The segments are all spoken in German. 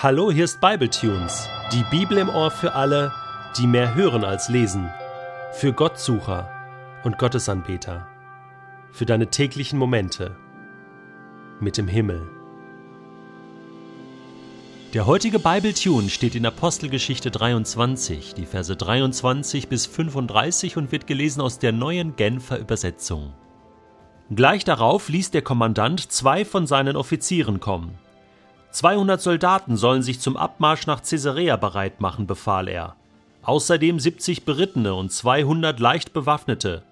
Hallo, hier ist Bibletunes, die Bibel im Ohr für alle, die mehr hören als lesen, für Gottsucher und Gottesanbeter, für deine täglichen Momente mit dem Himmel. Der heutige Bibletune steht in Apostelgeschichte 23, die Verse 23 bis 35 und wird gelesen aus der neuen Genfer Übersetzung. Gleich darauf ließ der Kommandant zwei von seinen Offizieren kommen 200 Soldaten sollen sich zum Abmarsch nach Caesarea bereit machen, befahl er. Außerdem 70 Berittene und 200 leicht bewaffnete.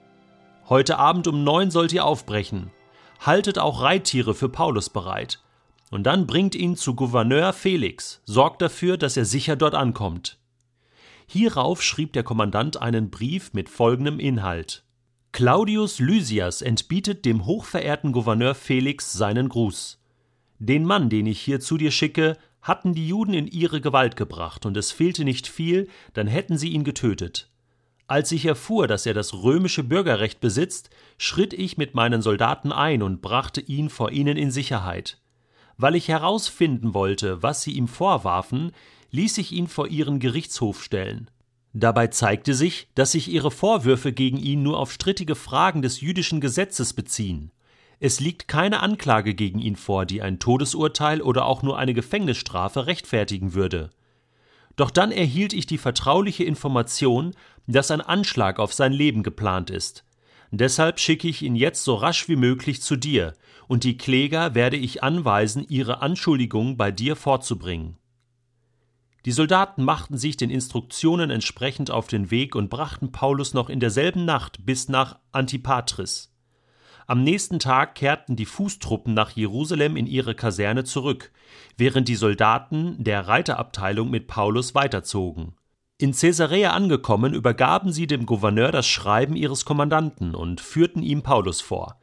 Heute Abend um neun sollt ihr aufbrechen. Haltet auch Reittiere für Paulus bereit. Und dann bringt ihn zu Gouverneur Felix. Sorgt dafür, dass er sicher dort ankommt. Hierauf schrieb der Kommandant einen Brief mit folgendem Inhalt. Claudius Lysias entbietet dem hochverehrten Gouverneur Felix seinen Gruß. Den Mann, den ich hier zu dir schicke, hatten die Juden in ihre Gewalt gebracht, und es fehlte nicht viel, dann hätten sie ihn getötet. Als ich erfuhr, dass er das römische Bürgerrecht besitzt, schritt ich mit meinen Soldaten ein und brachte ihn vor ihnen in Sicherheit. Weil ich herausfinden wollte, was sie ihm vorwarfen, ließ ich ihn vor ihren Gerichtshof stellen. Dabei zeigte sich, dass sich ihre Vorwürfe gegen ihn nur auf strittige Fragen des jüdischen Gesetzes beziehen. Es liegt keine Anklage gegen ihn vor, die ein Todesurteil oder auch nur eine Gefängnisstrafe rechtfertigen würde. Doch dann erhielt ich die vertrauliche Information, dass ein Anschlag auf sein Leben geplant ist. Deshalb schicke ich ihn jetzt so rasch wie möglich zu dir, und die Kläger werde ich anweisen, ihre Anschuldigungen bei dir vorzubringen. Die Soldaten machten sich den Instruktionen entsprechend auf den Weg und brachten Paulus noch in derselben Nacht bis nach Antipatris. Am nächsten Tag kehrten die Fußtruppen nach Jerusalem in ihre Kaserne zurück, während die Soldaten der Reiterabteilung mit Paulus weiterzogen. In Caesarea angekommen, übergaben sie dem Gouverneur das Schreiben ihres Kommandanten und führten ihm Paulus vor.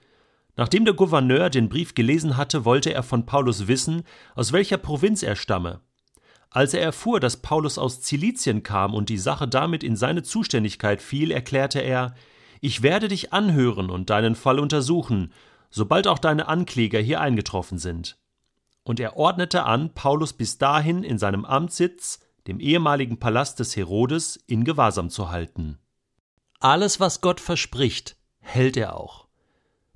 Nachdem der Gouverneur den Brief gelesen hatte, wollte er von Paulus wissen, aus welcher Provinz er stamme. Als er erfuhr, dass Paulus aus Zilizien kam und die Sache damit in seine Zuständigkeit fiel, erklärte er ich werde dich anhören und deinen Fall untersuchen, sobald auch deine Ankläger hier eingetroffen sind. Und er ordnete an, Paulus bis dahin in seinem Amtssitz, dem ehemaligen Palast des Herodes, in Gewahrsam zu halten. Alles, was Gott verspricht, hält er auch.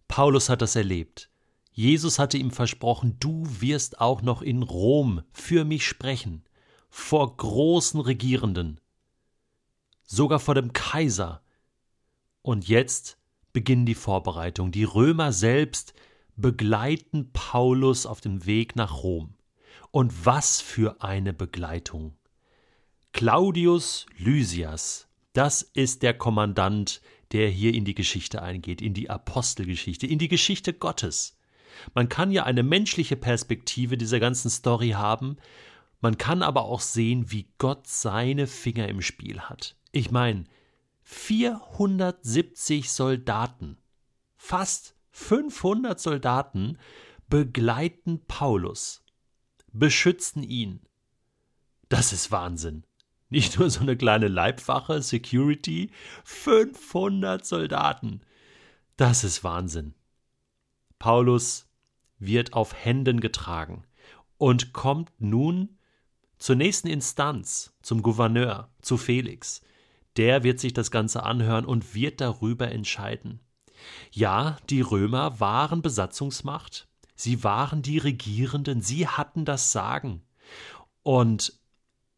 Paulus hat das erlebt. Jesus hatte ihm versprochen, du wirst auch noch in Rom für mich sprechen, vor großen Regierenden, sogar vor dem Kaiser, und jetzt beginnen die Vorbereitungen. Die Römer selbst begleiten Paulus auf dem Weg nach Rom. Und was für eine Begleitung. Claudius Lysias, das ist der Kommandant, der hier in die Geschichte eingeht, in die Apostelgeschichte, in die Geschichte Gottes. Man kann ja eine menschliche Perspektive dieser ganzen Story haben, man kann aber auch sehen, wie Gott seine Finger im Spiel hat. Ich meine, 470 Soldaten, fast 500 Soldaten begleiten Paulus, beschützen ihn. Das ist Wahnsinn. Nicht nur so eine kleine Leibwache, Security, 500 Soldaten. Das ist Wahnsinn. Paulus wird auf Händen getragen und kommt nun zur nächsten Instanz, zum Gouverneur, zu Felix der wird sich das Ganze anhören und wird darüber entscheiden. Ja, die Römer waren Besatzungsmacht, sie waren die Regierenden, sie hatten das Sagen. Und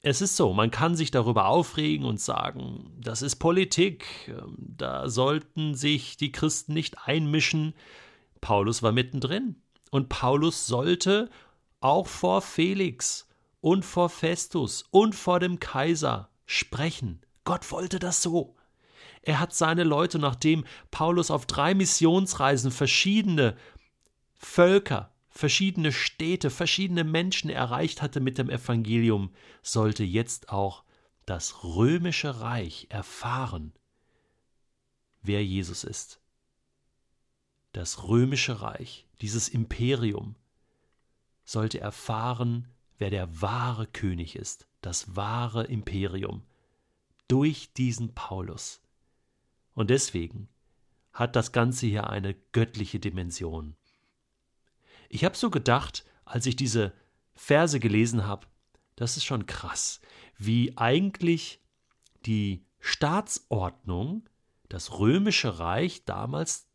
es ist so, man kann sich darüber aufregen und sagen, das ist Politik, da sollten sich die Christen nicht einmischen. Paulus war mittendrin. Und Paulus sollte auch vor Felix und vor Festus und vor dem Kaiser sprechen. Gott wollte das so. Er hat seine Leute, nachdem Paulus auf drei Missionsreisen verschiedene Völker, verschiedene Städte, verschiedene Menschen erreicht hatte mit dem Evangelium, sollte jetzt auch das römische Reich erfahren, wer Jesus ist. Das römische Reich, dieses Imperium, sollte erfahren, wer der wahre König ist, das wahre Imperium durch diesen Paulus. Und deswegen hat das Ganze hier eine göttliche Dimension. Ich habe so gedacht, als ich diese Verse gelesen habe, das ist schon krass, wie eigentlich die Staatsordnung, das römische Reich damals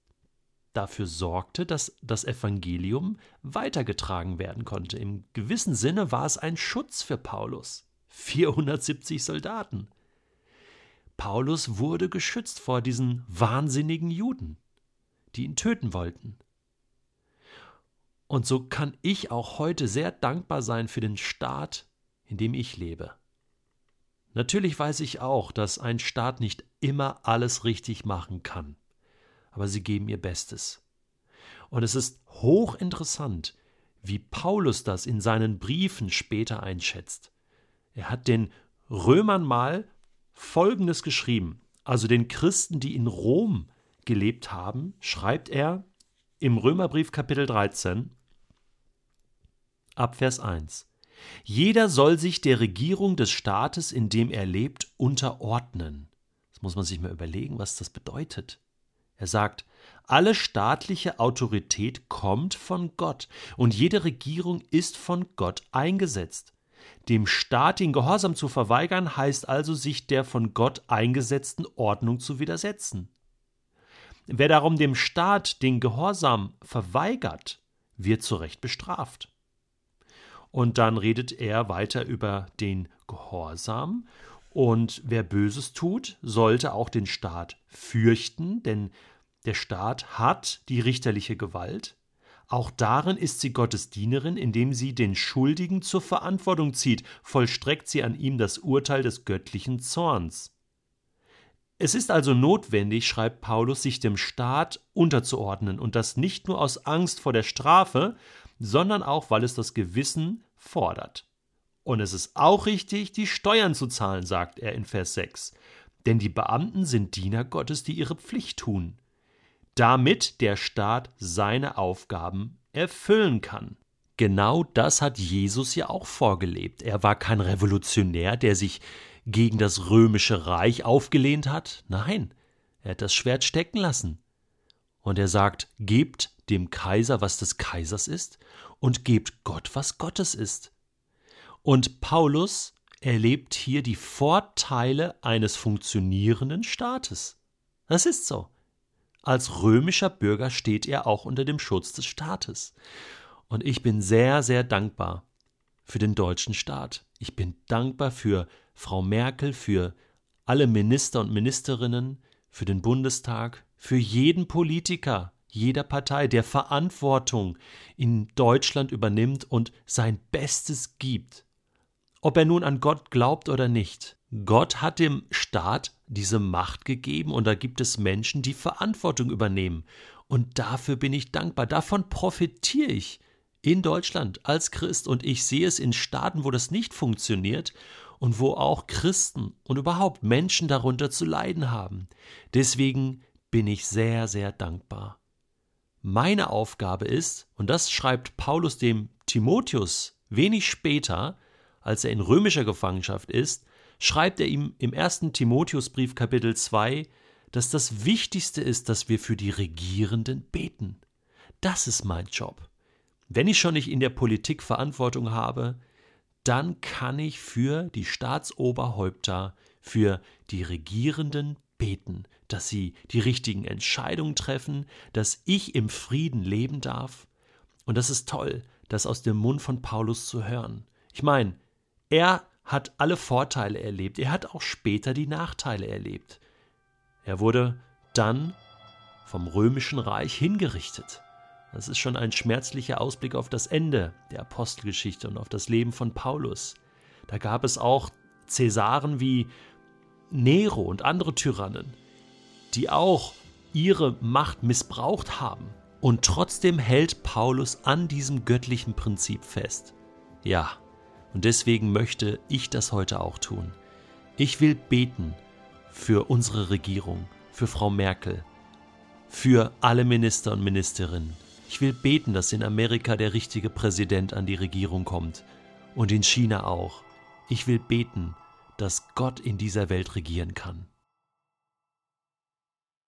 dafür sorgte, dass das Evangelium weitergetragen werden konnte. Im gewissen Sinne war es ein Schutz für Paulus. 470 Soldaten. Paulus wurde geschützt vor diesen wahnsinnigen Juden, die ihn töten wollten. Und so kann ich auch heute sehr dankbar sein für den Staat, in dem ich lebe. Natürlich weiß ich auch, dass ein Staat nicht immer alles richtig machen kann, aber sie geben ihr Bestes. Und es ist hochinteressant, wie Paulus das in seinen Briefen später einschätzt. Er hat den Römern mal Folgendes geschrieben, also den Christen, die in Rom gelebt haben, schreibt er im Römerbrief Kapitel 13 ab Vers 1. Jeder soll sich der Regierung des Staates, in dem er lebt, unterordnen. Das muss man sich mal überlegen, was das bedeutet. Er sagt, alle staatliche Autorität kommt von Gott und jede Regierung ist von Gott eingesetzt. Dem Staat den Gehorsam zu verweigern, heißt also, sich der von Gott eingesetzten Ordnung zu widersetzen. Wer darum dem Staat den Gehorsam verweigert, wird zu Recht bestraft. Und dann redet er weiter über den Gehorsam. Und wer Böses tut, sollte auch den Staat fürchten, denn der Staat hat die richterliche Gewalt. Auch darin ist sie Gottes Dienerin, indem sie den Schuldigen zur Verantwortung zieht, vollstreckt sie an ihm das Urteil des göttlichen Zorns. Es ist also notwendig, schreibt Paulus, sich dem Staat unterzuordnen, und das nicht nur aus Angst vor der Strafe, sondern auch, weil es das Gewissen fordert. Und es ist auch richtig, die Steuern zu zahlen, sagt er in Vers 6. Denn die Beamten sind Diener Gottes, die ihre Pflicht tun, damit der Staat seine Aufgaben erfüllen kann. Genau das hat Jesus ja auch vorgelebt. Er war kein Revolutionär, der sich gegen das römische Reich aufgelehnt hat. Nein, er hat das Schwert stecken lassen. Und er sagt, gebt dem Kaiser, was des Kaisers ist, und gebt Gott, was Gottes ist. Und Paulus erlebt hier die Vorteile eines funktionierenden Staates. Das ist so. Als römischer Bürger steht er auch unter dem Schutz des Staates. Und ich bin sehr, sehr dankbar für den deutschen Staat. Ich bin dankbar für Frau Merkel, für alle Minister und Ministerinnen, für den Bundestag, für jeden Politiker, jeder Partei, der Verantwortung in Deutschland übernimmt und sein Bestes gibt. Ob er nun an Gott glaubt oder nicht. Gott hat dem Staat diese Macht gegeben und da gibt es Menschen, die Verantwortung übernehmen. Und dafür bin ich dankbar. Davon profitiere ich in Deutschland als Christ und ich sehe es in Staaten, wo das nicht funktioniert und wo auch Christen und überhaupt Menschen darunter zu leiden haben. Deswegen bin ich sehr, sehr dankbar. Meine Aufgabe ist, und das schreibt Paulus dem Timotheus wenig später, als er in römischer Gefangenschaft ist, schreibt er ihm im ersten Timotheusbrief Kapitel 2, dass das Wichtigste ist, dass wir für die Regierenden beten. Das ist mein Job. Wenn ich schon nicht in der Politik Verantwortung habe, dann kann ich für die Staatsoberhäupter, für die Regierenden beten, dass sie die richtigen Entscheidungen treffen, dass ich im Frieden leben darf. Und das ist toll, das aus dem Mund von Paulus zu hören. Ich meine, er hat alle Vorteile erlebt, er hat auch später die Nachteile erlebt. Er wurde dann vom römischen Reich hingerichtet. Das ist schon ein schmerzlicher Ausblick auf das Ende der Apostelgeschichte und auf das Leben von Paulus. Da gab es auch Cäsaren wie Nero und andere Tyrannen, die auch ihre Macht missbraucht haben. Und trotzdem hält Paulus an diesem göttlichen Prinzip fest. Ja, und deswegen möchte ich das heute auch tun. Ich will beten für unsere Regierung, für Frau Merkel, für alle Minister und Ministerinnen. Ich will beten, dass in Amerika der richtige Präsident an die Regierung kommt und in China auch. Ich will beten, dass Gott in dieser Welt regieren kann.